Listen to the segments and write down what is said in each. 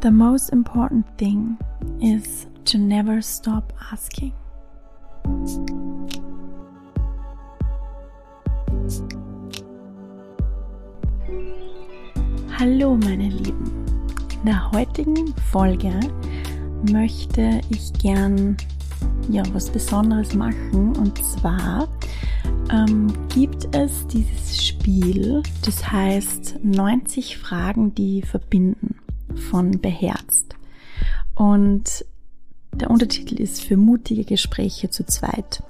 The most important thing is to never stop asking. Hallo meine Lieben. In der heutigen Folge möchte ich gern ja was Besonderes machen und zwar ähm, gibt es dieses Spiel, das heißt 90 Fragen, die verbinden von Beherzt. Und der Untertitel ist für mutige Gespräche zu zweit.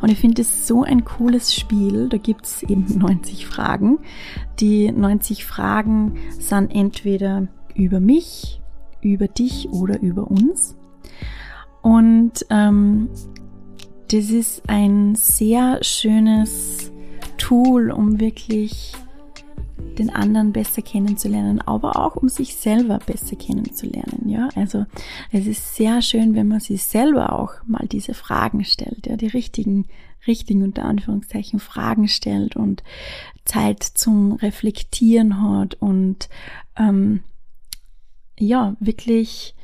Und ich finde es so ein cooles Spiel. Da gibt es eben 90 Fragen. Die 90 Fragen sind entweder über mich, über dich oder über uns. Und ähm, das ist ein sehr schönes Tool, um wirklich den anderen besser kennenzulernen, aber auch um sich selber besser kennenzulernen. Ja, also es ist sehr schön, wenn man sich selber auch mal diese Fragen stellt, ja, die richtigen, richtigen unter Anführungszeichen Fragen stellt und Zeit zum Reflektieren hat und ähm, ja wirklich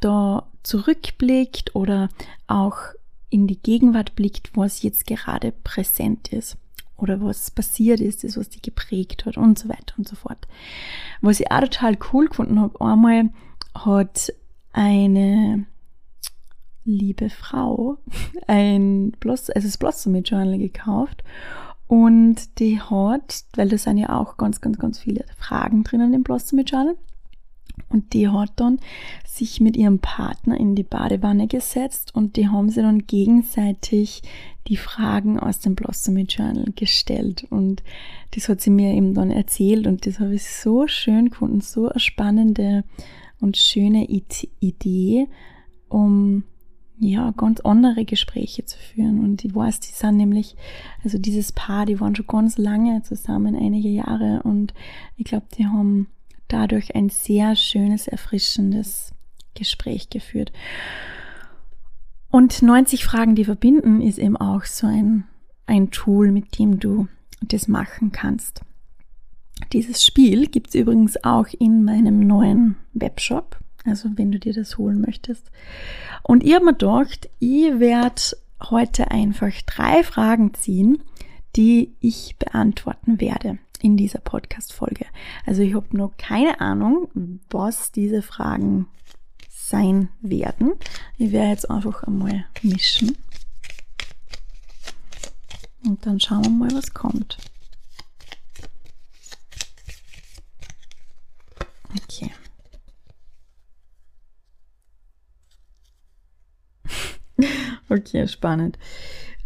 da zurückblickt oder auch in die Gegenwart blickt, was jetzt gerade präsent ist oder was passiert ist, das was die geprägt hat und so weiter und so fort. Was ich auch total cool gefunden habe, einmal hat eine liebe Frau ein Bloss, also das Blossom Journal gekauft und die hat, weil da sind ja auch ganz, ganz, ganz viele Fragen drinnen im Blossom Journal und die hat dann sich mit ihrem Partner in die Badewanne gesetzt und die haben sie dann gegenseitig die Fragen aus dem Blossomy Journal gestellt. Und das hat sie mir eben dann erzählt und das habe ich so schön gefunden, so eine spannende und schöne Idee, um ja, ganz andere Gespräche zu führen. Und ich weiß, die sind nämlich, also dieses Paar, die waren schon ganz lange zusammen, einige Jahre. Und ich glaube, die haben dadurch ein sehr schönes, erfrischendes Gespräch geführt. Und 90 Fragen, die verbinden, ist eben auch so ein, ein Tool, mit dem du das machen kannst. Dieses Spiel gibt es übrigens auch in meinem neuen Webshop, also wenn du dir das holen möchtest. Und ich habe mir gedacht, ich werde heute einfach drei Fragen ziehen, die ich beantworten werde in dieser Podcast-Folge. Also ich habe noch keine Ahnung, was diese Fragen sein werden. Ich werde jetzt einfach einmal mischen. Und dann schauen wir mal, was kommt. Okay. okay, spannend.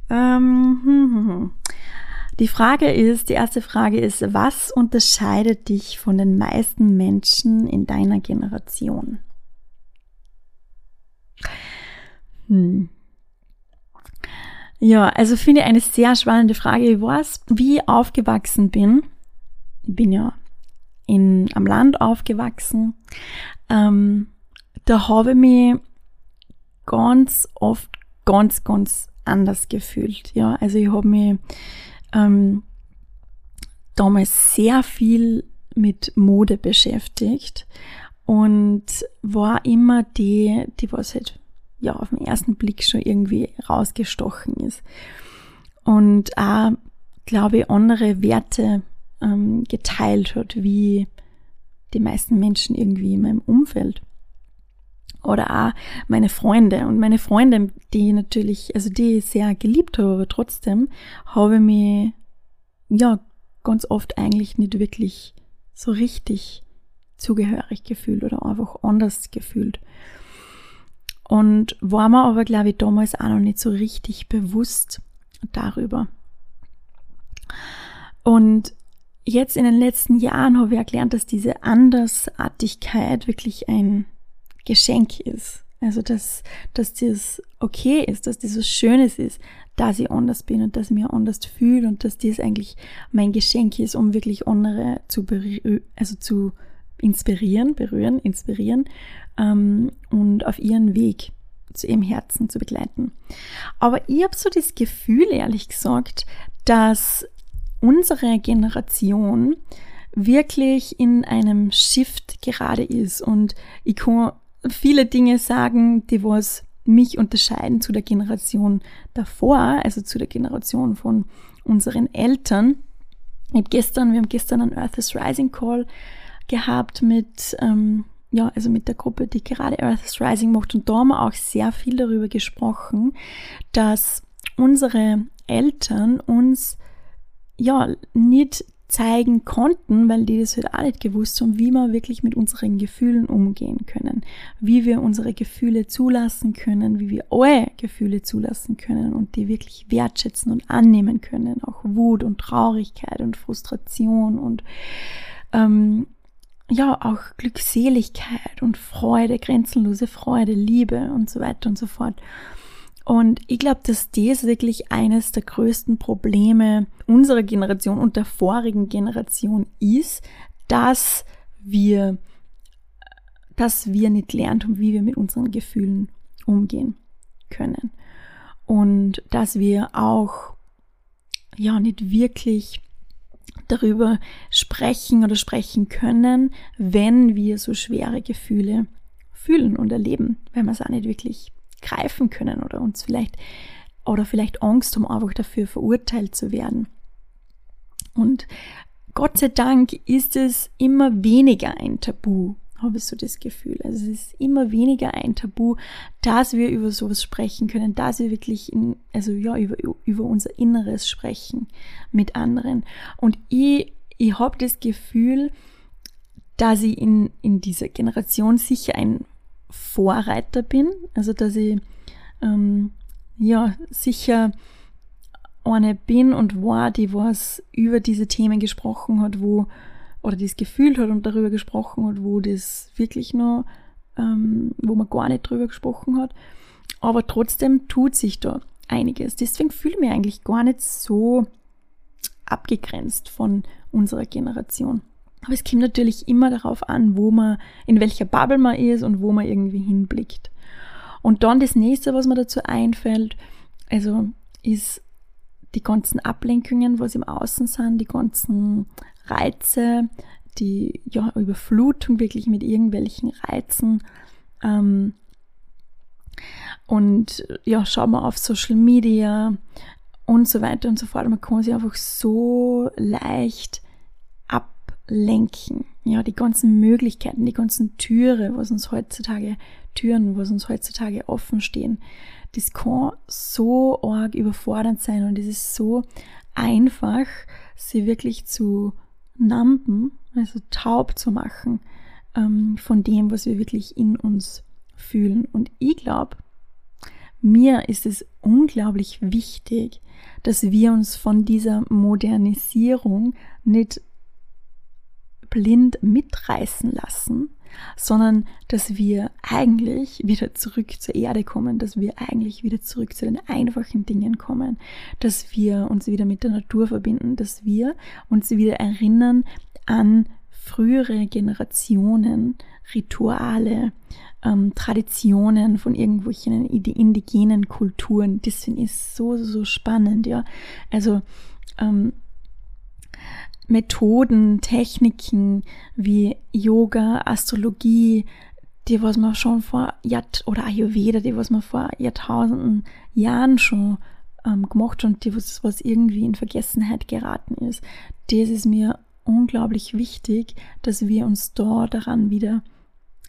Ähm, hm, hm, hm. Die Frage ist, die erste Frage ist, was unterscheidet dich von den meisten Menschen in deiner Generation? Hm. Ja, also finde ich eine sehr spannende Frage. Ich weiß, wie ich aufgewachsen bin. Ich bin ja in, am Land aufgewachsen. Ähm, da habe ich mich ganz oft ganz, ganz anders gefühlt. Ja, also ich habe mich ähm, damals sehr viel mit Mode beschäftigt und war immer die, die was halt ja auf den ersten Blick schon irgendwie rausgestochen ist. Und auch, glaube ich, andere Werte ähm, geteilt hat, wie die meisten Menschen irgendwie in meinem Umfeld. Oder auch meine Freunde. Und meine Freunde, die natürlich, also die ich sehr geliebt habe, aber trotzdem habe ich mich, ja, ganz oft eigentlich nicht wirklich so richtig zugehörig gefühlt oder einfach anders gefühlt. Und war mir aber, glaube ich, damals auch noch nicht so richtig bewusst darüber. Und jetzt in den letzten Jahren habe ich erklärt, dass diese Andersartigkeit wirklich ein Geschenk ist. Also, dass, dass das okay ist, dass das was Schönes ist, dass ich anders bin und dass ich mich anders fühle und dass das eigentlich mein Geschenk ist, um wirklich andere zu, also zu inspirieren, berühren, inspirieren ähm, und auf ihren Weg zu ihrem Herzen zu begleiten. Aber ich habe so das Gefühl, ehrlich gesagt, dass unsere Generation wirklich in einem Shift gerade ist und ich kann viele Dinge sagen, die was mich unterscheiden zu der Generation davor, also zu der Generation von unseren Eltern. Ich hab gestern, wir haben gestern einen Earth is Rising Call gehabt mit, ähm, ja, also mit der Gruppe, die gerade Earth is Rising macht. Und da haben wir auch sehr viel darüber gesprochen, dass unsere Eltern uns ja nicht zeigen konnten, weil die das halt auch nicht gewusst haben, wie wir wirklich mit unseren Gefühlen umgehen können, wie wir unsere Gefühle zulassen können, wie wir eure Gefühle zulassen können und die wirklich wertschätzen und annehmen können, auch Wut und Traurigkeit und Frustration und ähm, ja, auch Glückseligkeit und Freude, grenzenlose Freude, Liebe und so weiter und so fort. Und ich glaube, dass das wirklich eines der größten Probleme unserer Generation und der vorigen Generation ist, dass wir, dass wir nicht lernt haben, wie wir mit unseren Gefühlen umgehen können. Und dass wir auch, ja, nicht wirklich darüber sprechen oder sprechen können, wenn wir so schwere Gefühle fühlen und erleben, wenn wir es auch nicht wirklich greifen können oder uns vielleicht oder vielleicht Angst haben, einfach dafür verurteilt zu werden. Und Gott sei Dank ist es immer weniger ein Tabu, habe ich so das Gefühl. Also es ist immer weniger ein Tabu, dass wir über sowas sprechen können, dass wir wirklich in, also ja, über, über unser Inneres sprechen mit anderen. Und ich, ich habe das Gefühl, dass ich in, in dieser Generation sicher ein Vorreiter bin, also dass ich ähm, ja sicher eine bin und war, die was über diese Themen gesprochen hat, wo oder das gefühlt hat und darüber gesprochen hat, wo das wirklich noch, ähm, wo man gar nicht drüber gesprochen hat. Aber trotzdem tut sich da einiges. Deswegen fühle ich mich eigentlich gar nicht so abgegrenzt von unserer Generation. Aber es kommt natürlich immer darauf an, wo man, in welcher Bubble man ist und wo man irgendwie hinblickt. Und dann das nächste, was mir dazu einfällt, also ist die ganzen Ablenkungen, was im Außen sind, die ganzen Reize, die ja, Überflutung wirklich mit irgendwelchen Reizen. Ähm, und ja, schauen wir auf Social Media und so weiter und so fort. Man kann sich einfach so leicht lenken. Ja, die ganzen Möglichkeiten, die ganzen Türe, was uns heutzutage, Türen, was uns heutzutage offen stehen, das kann so arg überfordernd sein und es ist so einfach, sie wirklich zu nampen, also taub zu machen ähm, von dem, was wir wirklich in uns fühlen. Und ich glaube, mir ist es unglaublich wichtig, dass wir uns von dieser Modernisierung nicht blind mitreißen lassen, sondern dass wir eigentlich wieder zurück zur Erde kommen, dass wir eigentlich wieder zurück zu den einfachen Dingen kommen, dass wir uns wieder mit der Natur verbinden, dass wir uns wieder erinnern an frühere Generationen, Rituale, ähm, Traditionen von irgendwelchen indigenen Kulturen. Das finde ich so, so spannend, ja. Also, ähm, Methoden, Techniken wie Yoga, Astrologie, die was man schon vor Jahr oder Ayurveda, die was man vor Jahrtausenden Jahren schon ähm, gemacht und die was, was irgendwie in Vergessenheit geraten ist. Das ist mir unglaublich wichtig, dass wir uns da daran wieder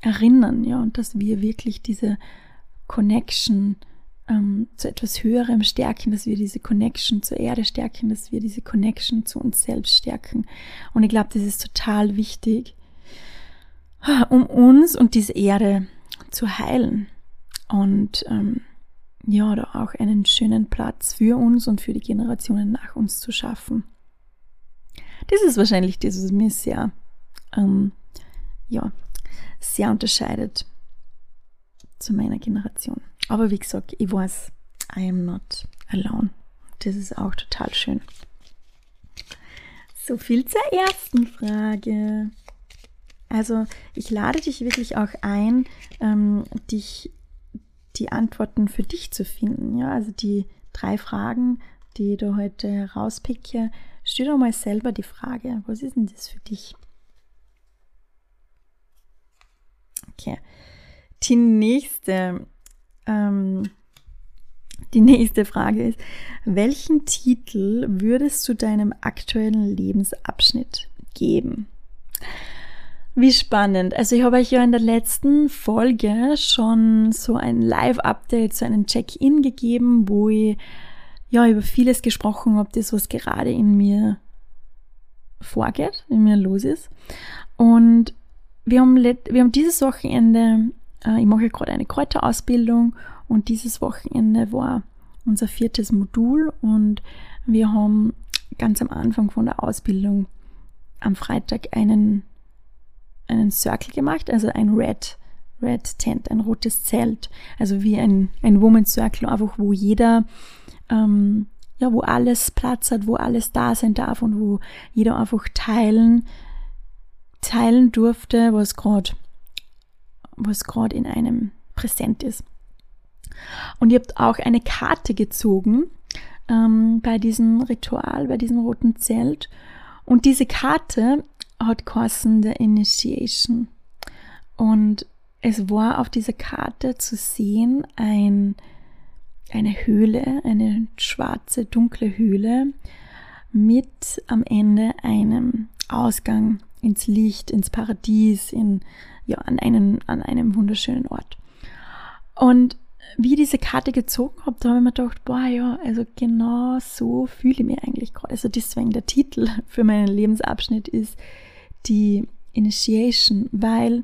erinnern, ja, und dass wir wirklich diese Connection ähm, zu etwas Höherem stärken, dass wir diese Connection zur Erde stärken, dass wir diese Connection zu uns selbst stärken. Und ich glaube, das ist total wichtig, um uns und diese Erde zu heilen. Und ähm, ja, da auch einen schönen Platz für uns und für die Generationen nach uns zu schaffen. Das ist wahrscheinlich das, was mir sehr, ähm, ja, sehr unterscheidet zu meiner Generation. Aber wie gesagt, ich weiß, I am not alone. Das ist auch total schön. So viel zur ersten Frage. Also ich lade dich wirklich auch ein, ähm, dich die Antworten für dich zu finden. Ja, also die drei Fragen, die du heute rauspicke, stell dir mal selber die Frage, was ist denn das für dich? Okay. Die nächste, ähm, die nächste Frage ist, welchen Titel würdest du deinem aktuellen Lebensabschnitt geben? Wie spannend. Also ich habe euch ja in der letzten Folge schon so ein Live-Update, so einen Check-in gegeben, wo ich ja über vieles gesprochen habe, das was gerade in mir vorgeht, in mir los ist. Und wir haben, wir haben dieses Wochenende, ich mache gerade eine Kräuterausbildung und dieses Wochenende war unser viertes Modul und wir haben ganz am Anfang von der Ausbildung am Freitag einen, einen Circle gemacht, also ein Red, Red Tent, ein rotes Zelt, also wie ein, ein Woman's Circle, einfach wo jeder, ähm, ja, wo alles Platz hat, wo alles da sein darf und wo jeder einfach teilen, teilen durfte, was gerade was gerade in einem präsent ist. Und ihr habt auch eine Karte gezogen ähm, bei diesem Ritual, bei diesem roten Zelt. Und diese Karte hat geheißen der Initiation. Und es war auf dieser Karte zu sehen ein, eine Höhle, eine schwarze, dunkle Höhle mit am Ende einem Ausgang ins Licht, ins Paradies, in, ja, an einen, an einem wunderschönen Ort. Und wie ich diese Karte gezogen habe, da habe ich mir gedacht, boah, ja, also genau so fühle ich mich eigentlich gerade. Also deswegen der Titel für meinen Lebensabschnitt ist die Initiation, weil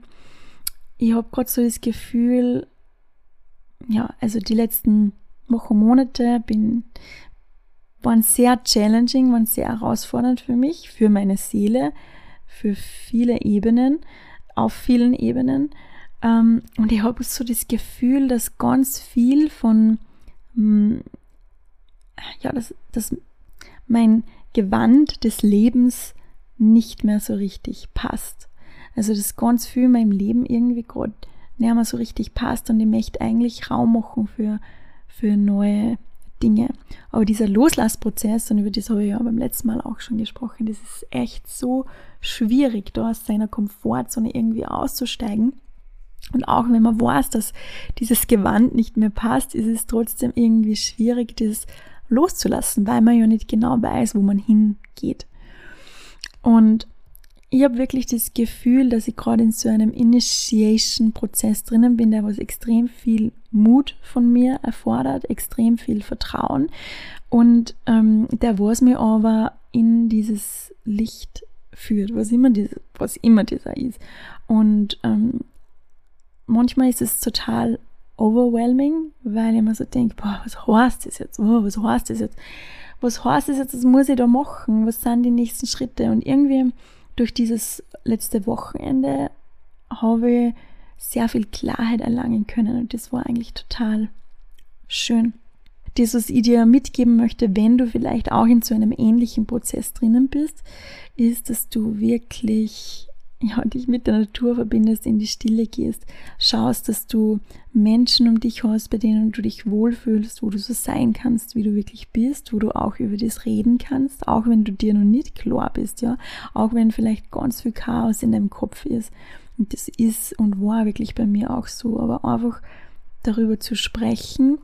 ich habe gerade so das Gefühl, ja, also die letzten Wochen, Monate bin, waren sehr challenging, waren sehr herausfordernd für mich, für meine Seele, für viele Ebenen, auf vielen Ebenen. Ähm, und ich habe so das Gefühl, dass ganz viel von, mm, ja, dass, dass mein Gewand des Lebens nicht mehr so richtig passt. Also dass ganz viel in meinem Leben irgendwie gerade nicht mehr so richtig passt und ich möchte eigentlich Raum machen für, für neue Dinge. Aber dieser Loslassprozess, und über das habe ich ja beim letzten Mal auch schon gesprochen, das ist echt so schwierig, da aus seiner Komfortzone irgendwie auszusteigen. Und auch wenn man weiß, dass dieses Gewand nicht mehr passt, ist es trotzdem irgendwie schwierig, das loszulassen, weil man ja nicht genau weiß, wo man hingeht. Und ich habe wirklich das Gefühl, dass ich gerade in so einem Initiation-Prozess drinnen bin, der was extrem viel Mut von mir erfordert, extrem viel Vertrauen und ähm, der was mir aber in dieses Licht führt, was immer, dieses, was immer dieser ist. Und ähm, manchmal ist es total overwhelming, weil ich mir so denke, boah, was heißt das jetzt? Oh, was heißt das jetzt? Was heißt das jetzt? Was muss ich da machen? Was sind die nächsten Schritte? Und irgendwie durch dieses letzte Wochenende habe ich sehr viel Klarheit erlangen können und das war eigentlich total schön. Das, was ich dir mitgeben möchte, wenn du vielleicht auch in so einem ähnlichen Prozess drinnen bist, ist, dass du wirklich ja, dich mit der Natur verbindest, in die Stille gehst, schaust, dass du Menschen um dich hast, bei denen du dich wohlfühlst, wo du so sein kannst, wie du wirklich bist, wo du auch über das reden kannst, auch wenn du dir noch nicht klar bist, ja, auch wenn vielleicht ganz viel Chaos in deinem Kopf ist. Und das ist und war wirklich bei mir auch so, aber einfach darüber zu sprechen,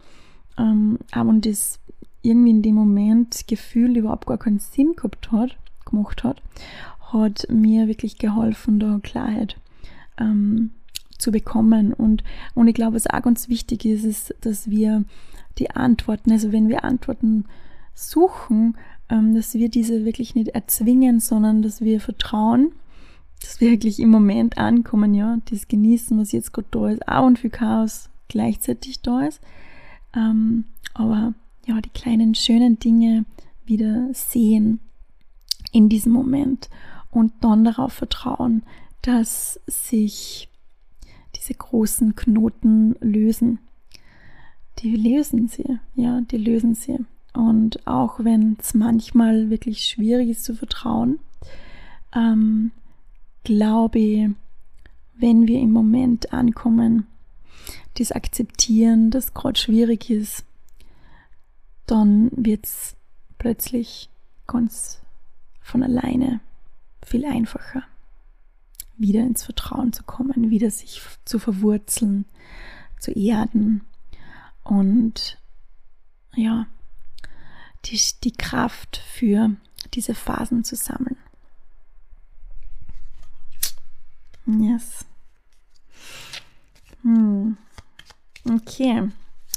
ähm, und das irgendwie in dem Moment Gefühl überhaupt gar keinen Sinn gehabt hat, gemacht hat hat mir wirklich geholfen, da Klarheit ähm, zu bekommen. Und, und ich glaube, was auch ganz wichtig ist, ist, dass wir die Antworten, also wenn wir Antworten suchen, ähm, dass wir diese wirklich nicht erzwingen, sondern dass wir vertrauen, dass wir wirklich im Moment ankommen, ja, das genießen, was jetzt gerade da ist, auch und viel Chaos gleichzeitig da ist. Ähm, aber ja, die kleinen schönen Dinge wieder sehen in diesem Moment und dann darauf vertrauen, dass sich diese großen Knoten lösen. Die lösen sie, ja, die lösen sie. Und auch wenn es manchmal wirklich schwierig ist zu vertrauen, ähm, glaube ich, wenn wir im Moment ankommen, das akzeptieren, das gerade schwierig ist, dann wird es plötzlich ganz von alleine viel einfacher, wieder ins Vertrauen zu kommen, wieder sich zu verwurzeln, zu erden und ja, die, die Kraft für diese Phasen zu sammeln. Yes. Hm. Okay.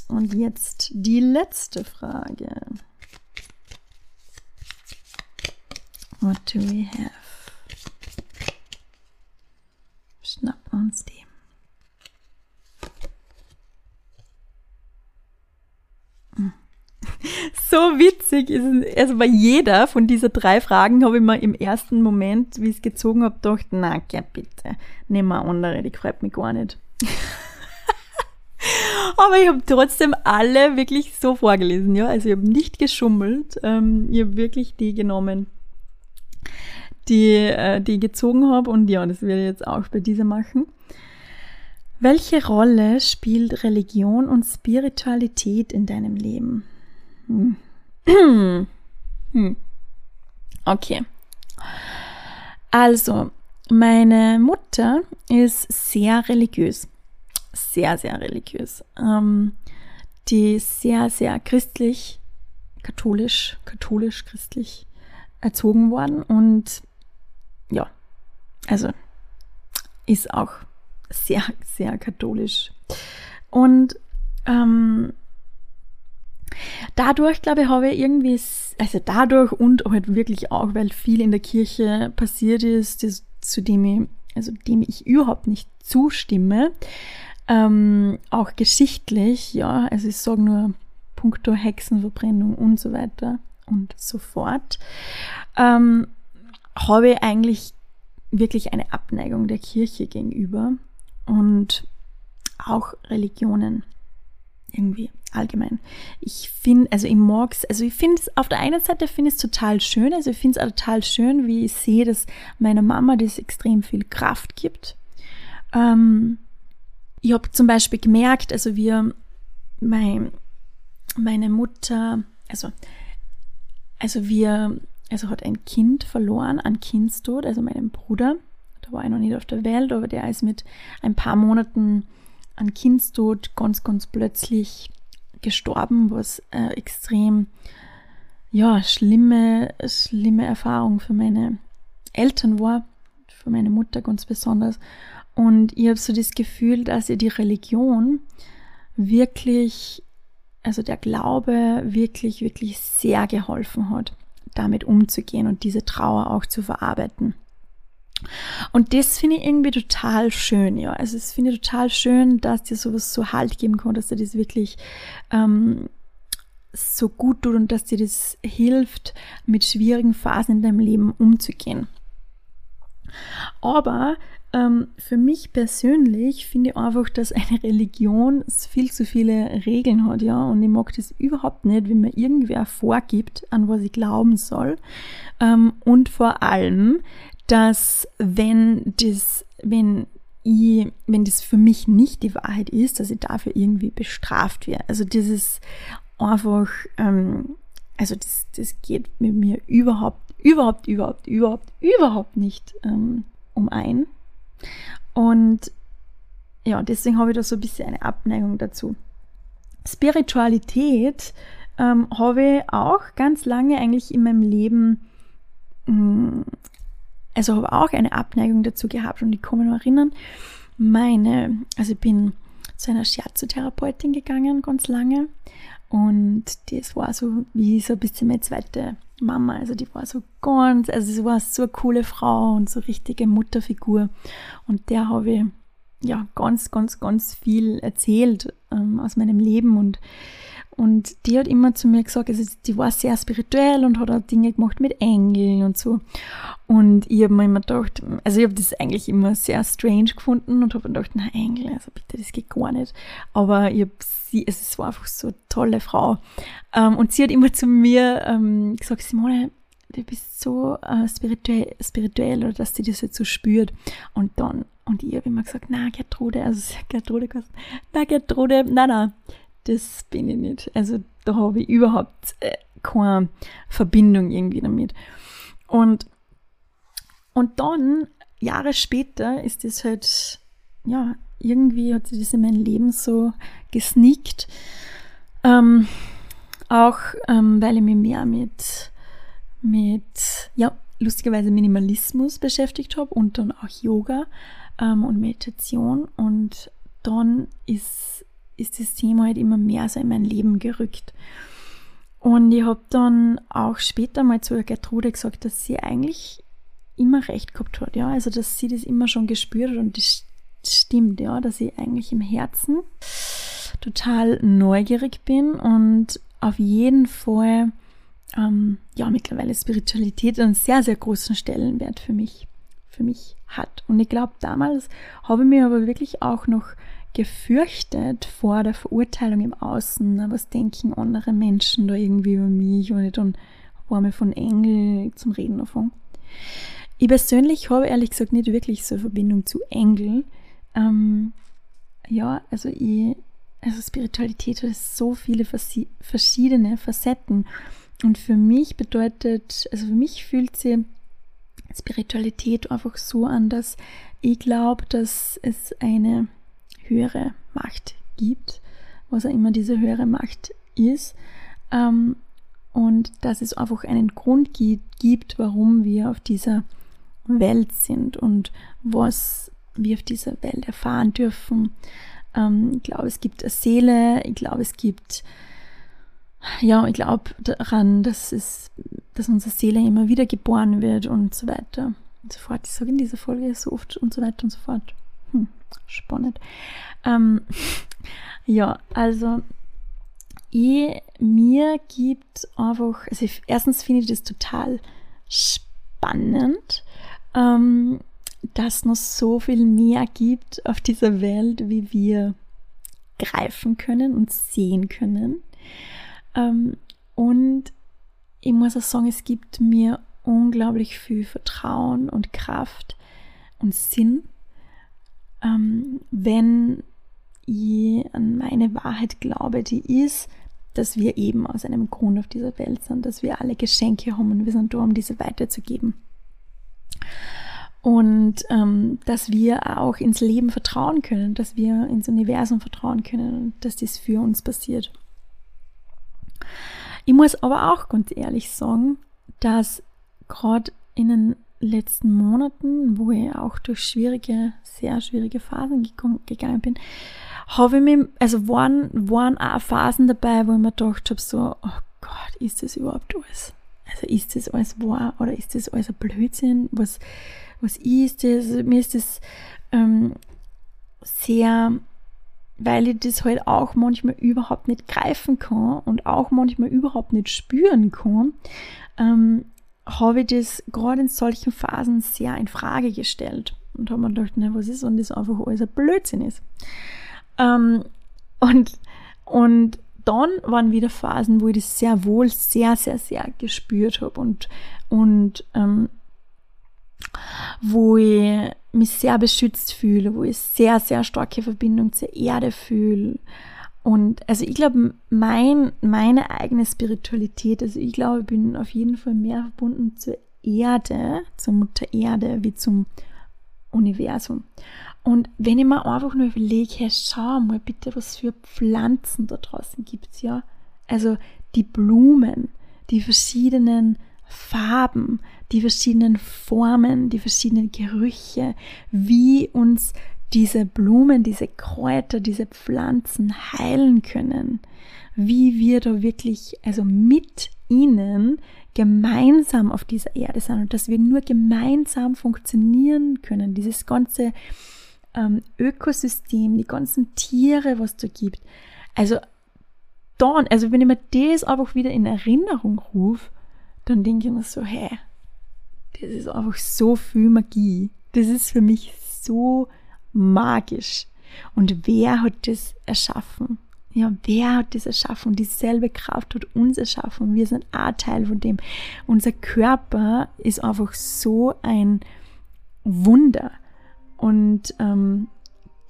Und jetzt die letzte Frage. What do we have? Schnappen uns die. Hm. So witzig ist es. Also bei jeder von diesen drei Fragen habe ich mir im ersten Moment, wie ich es gezogen habe, gedacht, na, ja, bitte, nimm mal andere, die freut mich gar nicht. Aber ich habe trotzdem alle wirklich so vorgelesen, ja. Also ich habe nicht geschummelt. Ähm, ich habe wirklich die genommen, die, äh, die ich gezogen habe. Und ja, das werde ich jetzt auch bei dieser machen. Welche Rolle spielt Religion und Spiritualität in deinem Leben? Hm. hm. Okay. Also, meine Mutter ist sehr religiös sehr, sehr religiös. Ähm, die sehr, sehr christlich, katholisch, katholisch, christlich erzogen worden und also ist auch sehr, sehr katholisch. Und ähm, dadurch, glaube ich, habe ich irgendwie, also dadurch und halt wirklich auch, weil viel in der Kirche passiert ist, das, zu dem ich, also dem ich überhaupt nicht zustimme, ähm, auch geschichtlich, ja, also ich sage nur puncto Hexenverbrennung und so weiter und so fort, ähm, habe ich eigentlich wirklich eine Abneigung der Kirche gegenüber und auch Religionen irgendwie allgemein. Ich finde, also ich mag's, also ich finde es auf der einen Seite finde ich es total schön, also ich finde es total schön, wie ich sehe, dass meiner Mama das extrem viel Kraft gibt. Ähm, ich habe zum Beispiel gemerkt, also wir, mein, meine Mutter, also, also wir, also hat ein Kind verloren an Kindstod, also meinen Bruder. Da war er noch nicht auf der Welt, aber der ist mit ein paar Monaten an Kindstod ganz, ganz plötzlich gestorben, was äh, extrem, ja, schlimme, schlimme Erfahrung für meine Eltern war, für meine Mutter ganz besonders. Und ich habe so das Gefühl, dass ihr die Religion wirklich, also der Glaube wirklich, wirklich sehr geholfen hat, damit umzugehen und diese Trauer auch zu verarbeiten. Und das finde ich irgendwie total schön, ja. Also es finde ich total schön, dass dir sowas so Halt geben kann, dass dir das wirklich ähm, so gut tut und dass dir das hilft, mit schwierigen Phasen in deinem Leben umzugehen. Aber ähm, für mich persönlich finde ich einfach, dass eine Religion viel zu viele Regeln hat, ja, und ich mag das überhaupt nicht, wenn mir irgendwer vorgibt, an was ich glauben soll. Ähm, und vor allem, dass wenn das, wenn ich, wenn das für mich nicht die Wahrheit ist, dass ich dafür irgendwie bestraft werde. Also das ist einfach, ähm, also das, das geht mit mir überhaupt, überhaupt, überhaupt, überhaupt, überhaupt nicht ähm, um ein. Und ja, deswegen habe ich da so ein bisschen eine Abneigung dazu. Spiritualität ähm, habe ich auch ganz lange eigentlich in meinem Leben, mh, mm, also habe auch eine Abneigung dazu gehabt und ich mich noch erinnern, meine, also ich bin zu einer Scherzotherapeutin gegangen ganz lange und das war so wie so ein bisschen meine zweite Mama. Also die war so ganz, also sie war so eine coole Frau und so richtige Mutterfigur. Und der habe ich ja ganz, ganz, ganz viel erzählt ähm, aus meinem Leben und und die hat immer zu mir gesagt, also die war sehr spirituell und hat auch Dinge gemacht mit Engeln und so. Und ich habe mir immer gedacht, also ich habe das eigentlich immer sehr strange gefunden und habe mir gedacht, na Engel, also bitte, das geht gar nicht. Aber ich habe sie, also es war einfach so eine tolle Frau. Ähm, und sie hat immer zu mir ähm, gesagt, Simone, du bist so äh, spirituell, spirituell oder dass sie das jetzt so spürt. Und dann, und ich habe immer gesagt, na Gertrude, also Gertrude, na Gertrude, na na, das bin ich nicht. Also da habe ich überhaupt äh, keine Verbindung irgendwie damit. Und, und dann, Jahre später, ist das halt, ja, irgendwie hat sich das in mein Leben so gesneakt. Ähm, auch ähm, weil ich mich mehr mit, mit ja, lustigerweise Minimalismus beschäftigt habe und dann auch Yoga ähm, und Meditation. Und dann ist, ist das Thema halt immer mehr so in mein Leben gerückt. Und ich habe dann auch später mal zu Gertrude gesagt, dass sie eigentlich immer recht gehabt hat, ja, also dass sie das immer schon gespürt hat und das stimmt, ja, dass ich eigentlich im Herzen total neugierig bin und auf jeden Fall ähm, ja mittlerweile Spiritualität einen sehr, sehr großen Stellenwert für mich, für mich hat. Und ich glaube, damals habe ich mir aber wirklich auch noch gefürchtet vor der Verurteilung im Außen. Was denken andere Menschen da irgendwie über mich? Und ich dann war mir von Engel zum Reden anfangen. Ich persönlich habe ehrlich gesagt nicht wirklich so eine Verbindung zu Engel. Ähm, ja, also ich, also Spiritualität hat so viele verschiedene Facetten. Und für mich bedeutet, also für mich fühlt sie Spiritualität einfach so an, dass ich glaube, dass es eine höhere Macht gibt, was auch immer diese höhere Macht ist. Ähm, und dass es einfach einen Grund gibt, warum wir auf dieser Welt sind und was wir auf dieser Welt erfahren dürfen. Ähm, ich glaube, es gibt eine Seele, ich glaube, es gibt, ja, ich glaube daran, dass es, dass unsere Seele immer wieder geboren wird und so weiter und so fort. Ich sage in dieser Folge so oft und so weiter und so fort. Hm, spannend. Ähm, ja, also ich, mir gibt einfach, also ich, erstens finde ich das total spannend, ähm, dass noch so viel mehr gibt auf dieser Welt, wie wir greifen können und sehen können. Ähm, und ich muss auch sagen, es gibt mir unglaublich viel Vertrauen und Kraft und Sinn, ähm, wenn ich an meine Wahrheit glaube, die ist, dass wir eben aus einem Grund auf dieser Welt sind, dass wir alle Geschenke haben und wir sind da, um diese weiterzugeben und ähm, dass wir auch ins Leben vertrauen können, dass wir ins Universum vertrauen können und dass das für uns passiert. Ich muss aber auch ganz ehrlich sagen, dass gerade in letzten Monaten, wo ich auch durch schwierige, sehr schwierige Phasen gegangen bin, habe ich mir, also waren, waren auch Phasen dabei, wo ich mir gedacht habe, so, oh Gott, ist das überhaupt alles? Also ist das alles wahr oder ist das alles ein Blödsinn? Was, was ist das? Mir ist das ähm, sehr, weil ich das halt auch manchmal überhaupt nicht greifen kann und auch manchmal überhaupt nicht spüren kann, ähm, habe ich das gerade in solchen Phasen sehr in Frage gestellt und habe mir gedacht, na, was ist, wenn das einfach alles ein Blödsinn ist. Ähm, und, und dann waren wieder Phasen, wo ich das sehr wohl sehr, sehr, sehr gespürt habe und, und ähm, wo ich mich sehr beschützt fühle, wo ich sehr, sehr starke Verbindung zur Erde fühle. Und also ich glaube, mein, meine eigene Spiritualität, also ich glaube, ich bin auf jeden Fall mehr verbunden zur Erde, zur Mutter Erde, wie zum Universum. Und wenn ich mir einfach nur überlege, hey, schau mal bitte, was für Pflanzen da draußen gibt, ja. Also die Blumen, die verschiedenen Farben, die verschiedenen Formen, die verschiedenen Gerüche, wie uns diese Blumen, diese Kräuter, diese Pflanzen heilen können, wie wir da wirklich, also mit ihnen gemeinsam auf dieser Erde sind und dass wir nur gemeinsam funktionieren können, dieses ganze ähm, Ökosystem, die ganzen Tiere, was da gibt. Also dann, also wenn ich mir das einfach wieder in Erinnerung rufe, dann denke ich mir so, hä, das ist einfach so viel Magie. Das ist für mich so magisch. Und wer hat das erschaffen? Ja, wer hat das erschaffen? Dieselbe Kraft hat uns erschaffen. Wir sind auch Teil von dem. Unser Körper ist einfach so ein Wunder. Und ähm,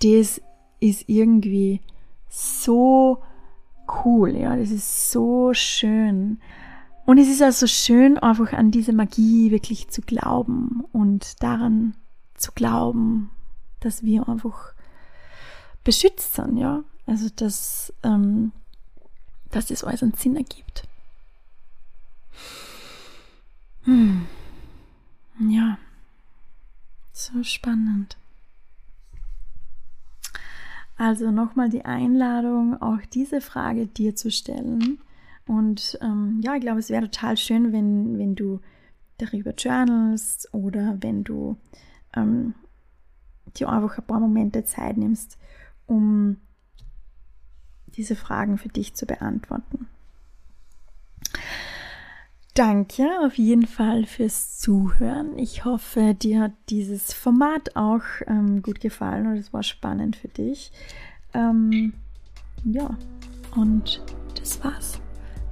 das ist irgendwie so cool, ja, das ist so schön Und es ist also schön, einfach an diese Magie wirklich zu glauben und daran zu glauben, dass wir einfach beschützt sind, ja. Also, dass, ähm, dass das alles einen Sinn ergibt. Hm. Ja, so spannend. Also nochmal die Einladung, auch diese Frage dir zu stellen. Und ähm, ja, ich glaube, es wäre total schön, wenn, wenn du darüber journalst oder wenn du ähm, dir einfach ein paar Momente Zeit nimmst, um diese Fragen für dich zu beantworten. Danke auf jeden Fall fürs Zuhören. Ich hoffe, dir hat dieses Format auch ähm, gut gefallen und es war spannend für dich. Ähm, ja, und das war's.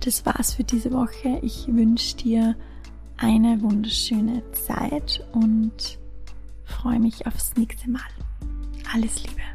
Das war's für diese Woche. Ich wünsche dir eine wunderschöne Zeit und freue mich aufs nächste Mal. Alles Liebe.